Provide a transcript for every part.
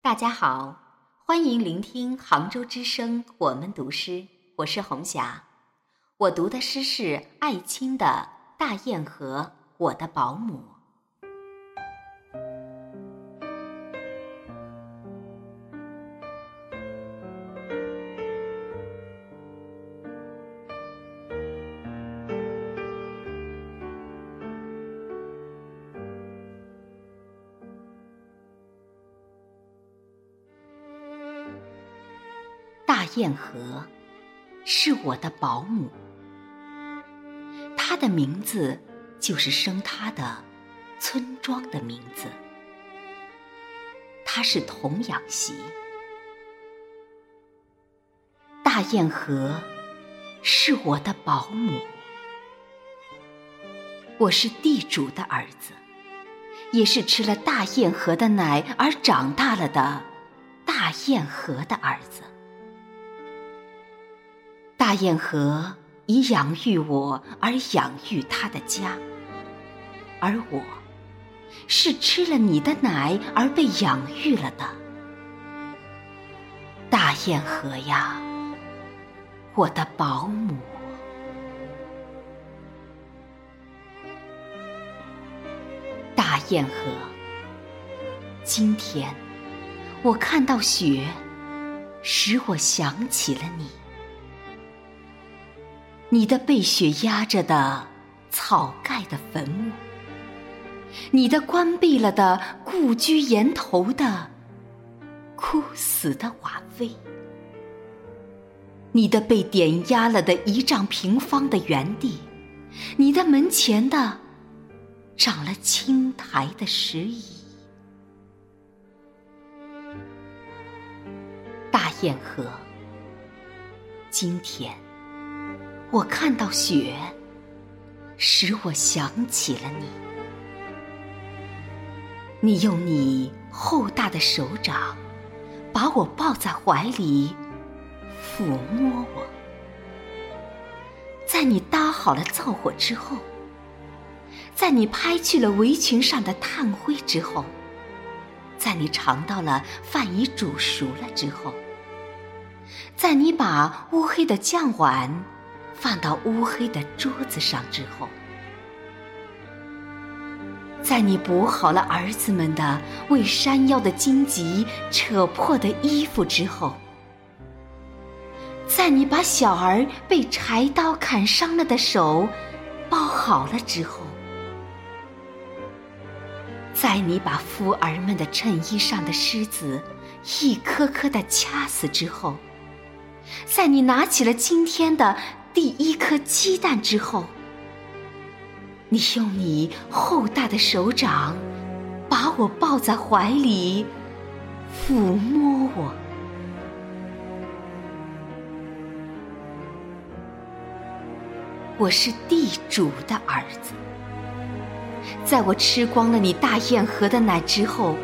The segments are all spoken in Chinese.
大家好，欢迎聆听杭州之声，我们读诗，我是红霞。我读的诗是艾青的《大堰河》，我的保姆。大堰河是我的保姆，她的名字就是生她的村庄的名字。她是童养媳。大堰河是我的保姆，我是地主的儿子，也是吃了大堰河的奶而长大了的大堰河的儿子。大堰河以养育我而养育他的家，而我是吃了你的奶而被养育了的。大堰河呀，我的保姆。大堰河，今天我看到雪，使我想起了你。你的被雪压着的草盖的坟墓，你的关闭了的故居檐头的枯死的瓦碑，你的被点压了的一丈平方的园地，你的门前的长了青苔的石椅，大堰河，今天。我看到雪，使我想起了你。你用你厚大的手掌把我抱在怀里，抚摸我。在你搭好了灶火之后，在你拍去了围裙上的炭灰之后，在你尝到了饭已煮熟了之后，在你把乌黑的酱碗。放到乌黑的桌子上之后，在你补好了儿子们的为山腰的荆棘扯破的衣服之后，在你把小儿被柴刀砍伤了的手包好了之后，在你把夫儿们的衬衣上的虱子一颗颗的掐死之后，在你拿起了今天的。第一颗鸡蛋之后，你用你厚大的手掌把我抱在怀里，抚摸我。我是地主的儿子，在我吃光了你大堰河的奶之后，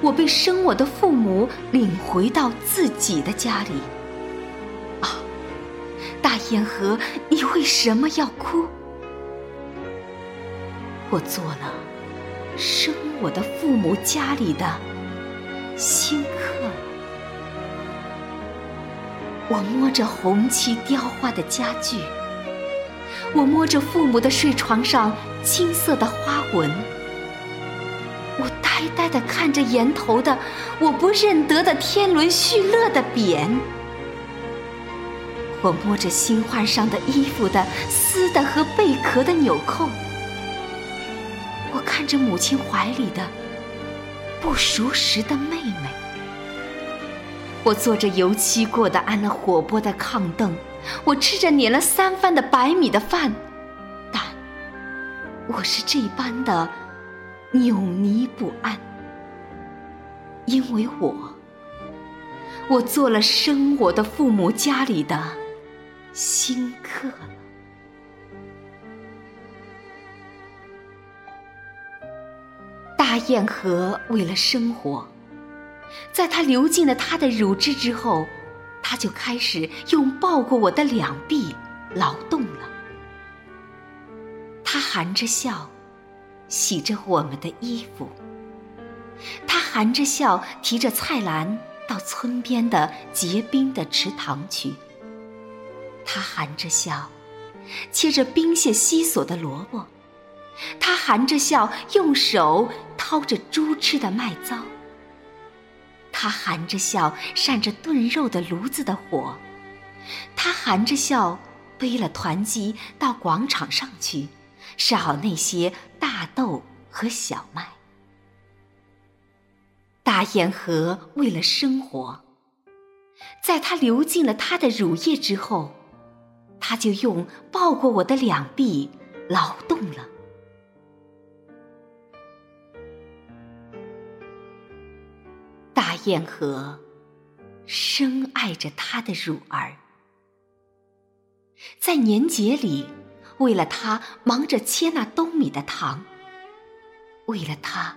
我被生我的父母领回到自己的家里。天河，你为什么要哭？我做了生我的父母家里的新客。我摸着红漆雕花的家具，我摸着父母的睡床上金色的花纹，我呆呆地看着檐头的我不认得的天伦叙乐的匾。我摸着新换上的衣服的丝的和贝壳的纽扣，我看着母亲怀里的不熟识的妹妹，我坐着油漆过的安了火锅的炕凳，我吃着碾了三番的白米的饭，但我是这般的扭捏不安，因为我，我做了生我的父母家里的。新客了。大堰河为了生活，在它流尽了它的乳汁之后，它就开始用抱过我的两臂劳动了。它含着笑，洗着我们的衣服。他含着笑提着菜篮到村边的结冰的池塘去。他含着笑切着冰屑稀索的萝卜。他含着笑用手掏着猪吃的麦糟。他含着笑扇着炖肉的炉子的火。他含着笑背了团鸡到广场上去，烧那些大豆和小麦。大堰河为了生活，在它流尽了它的乳液之后，他就用抱过我的两臂劳动了。大堰河深爱着他的乳儿，在年节里，为了他忙着切那冬米的糖，为了他。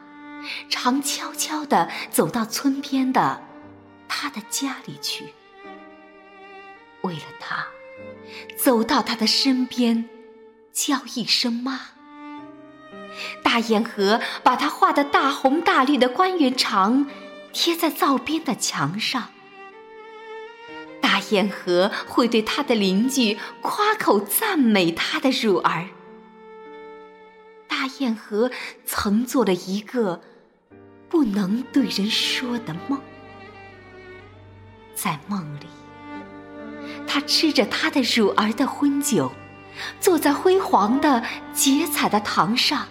常悄悄地走到村边的他的家里去，为了他，走到他的身边，叫一声妈。大堰河把他画的大红大绿的关云长贴在灶边的墙上。大堰河会对他的邻居夸口赞美他的乳儿。大堰河曾做了一个。不能对人说的梦，在梦里，他吃着他的乳儿的婚酒，坐在辉煌的结彩的堂上，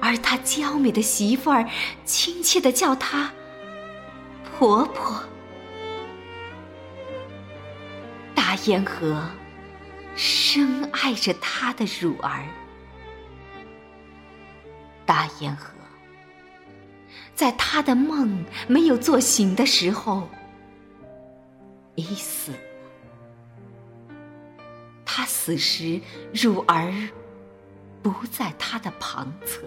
而他娇美的媳妇儿亲切的叫他婆婆。大堰河深爱着他的乳儿，大堰河。在他的梦没有做醒的时候，已死她。死时，乳儿不在他的旁侧。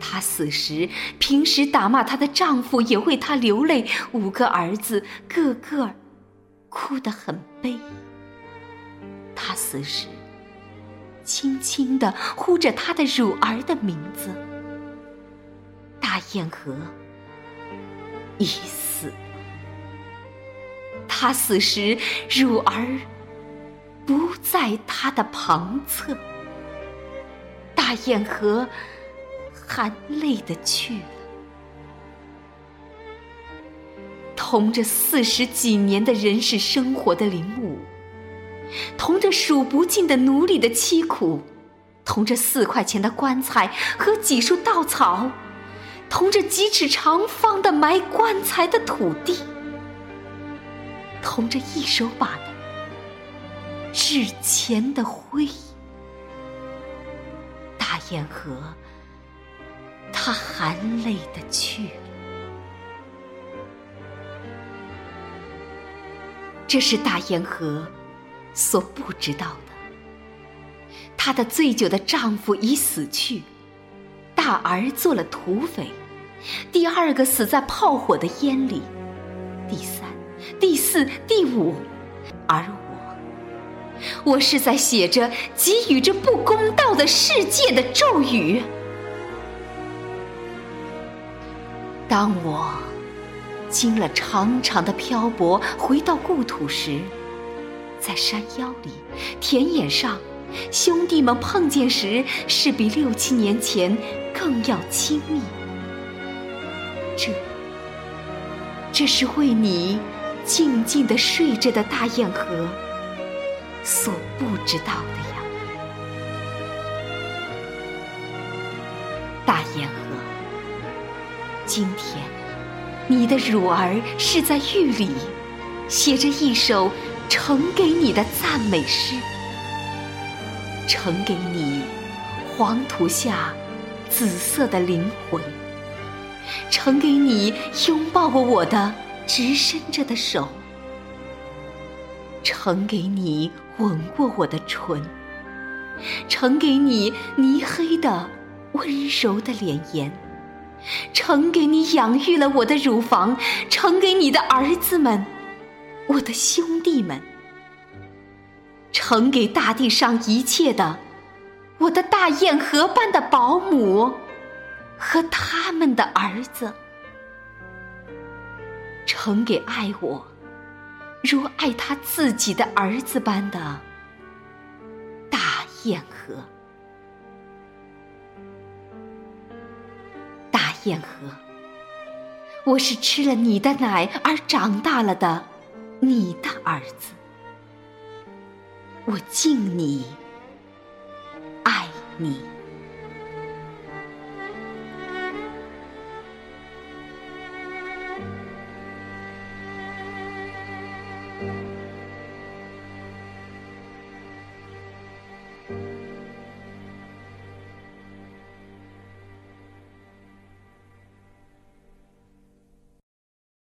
他死时，平时打骂他的丈夫也为他流泪。五个儿子个个哭得很悲。他死时，轻轻地呼着他的乳儿的名字。大堰河已死。他死时，乳儿不在他的旁侧。大堰河含泪的去了，同着四十几年的人世生活的领悟，同着数不尽的奴隶的凄苦，同着四块钱的棺材和几束稻草。同着几尺长方的埋棺材的土地，同着一手把的纸钱的灰，大堰河，他含泪的去了。这是大堰河所不知道的。她的醉酒的丈夫已死去，大儿做了土匪。第二个死在炮火的烟里，第三、第四、第五，而我，我是在写着给予这不公道的世界的咒语。当我经了长长的漂泊，回到故土时，在山腰里、田野上，兄弟们碰见时，是比六七年前更要亲密。这，这是为你静静的睡着的大堰河所不知道的呀，大堰河。今天，你的乳儿是在狱里，写着一首呈给你的赞美诗，呈给你黄土下紫色的灵魂。呈给你拥抱过我的直伸着的手，呈给你吻过我的唇，呈给你泥黑的温柔的脸颜，呈给你养育了我的乳房，呈给你的儿子们，我的兄弟们，呈给大地上一切的，我的大堰河般的保姆。和他们的儿子，呈给爱我如爱他自己的儿子般的大堰河。大堰河，我是吃了你的奶而长大了的你的儿子，我敬你，爱你。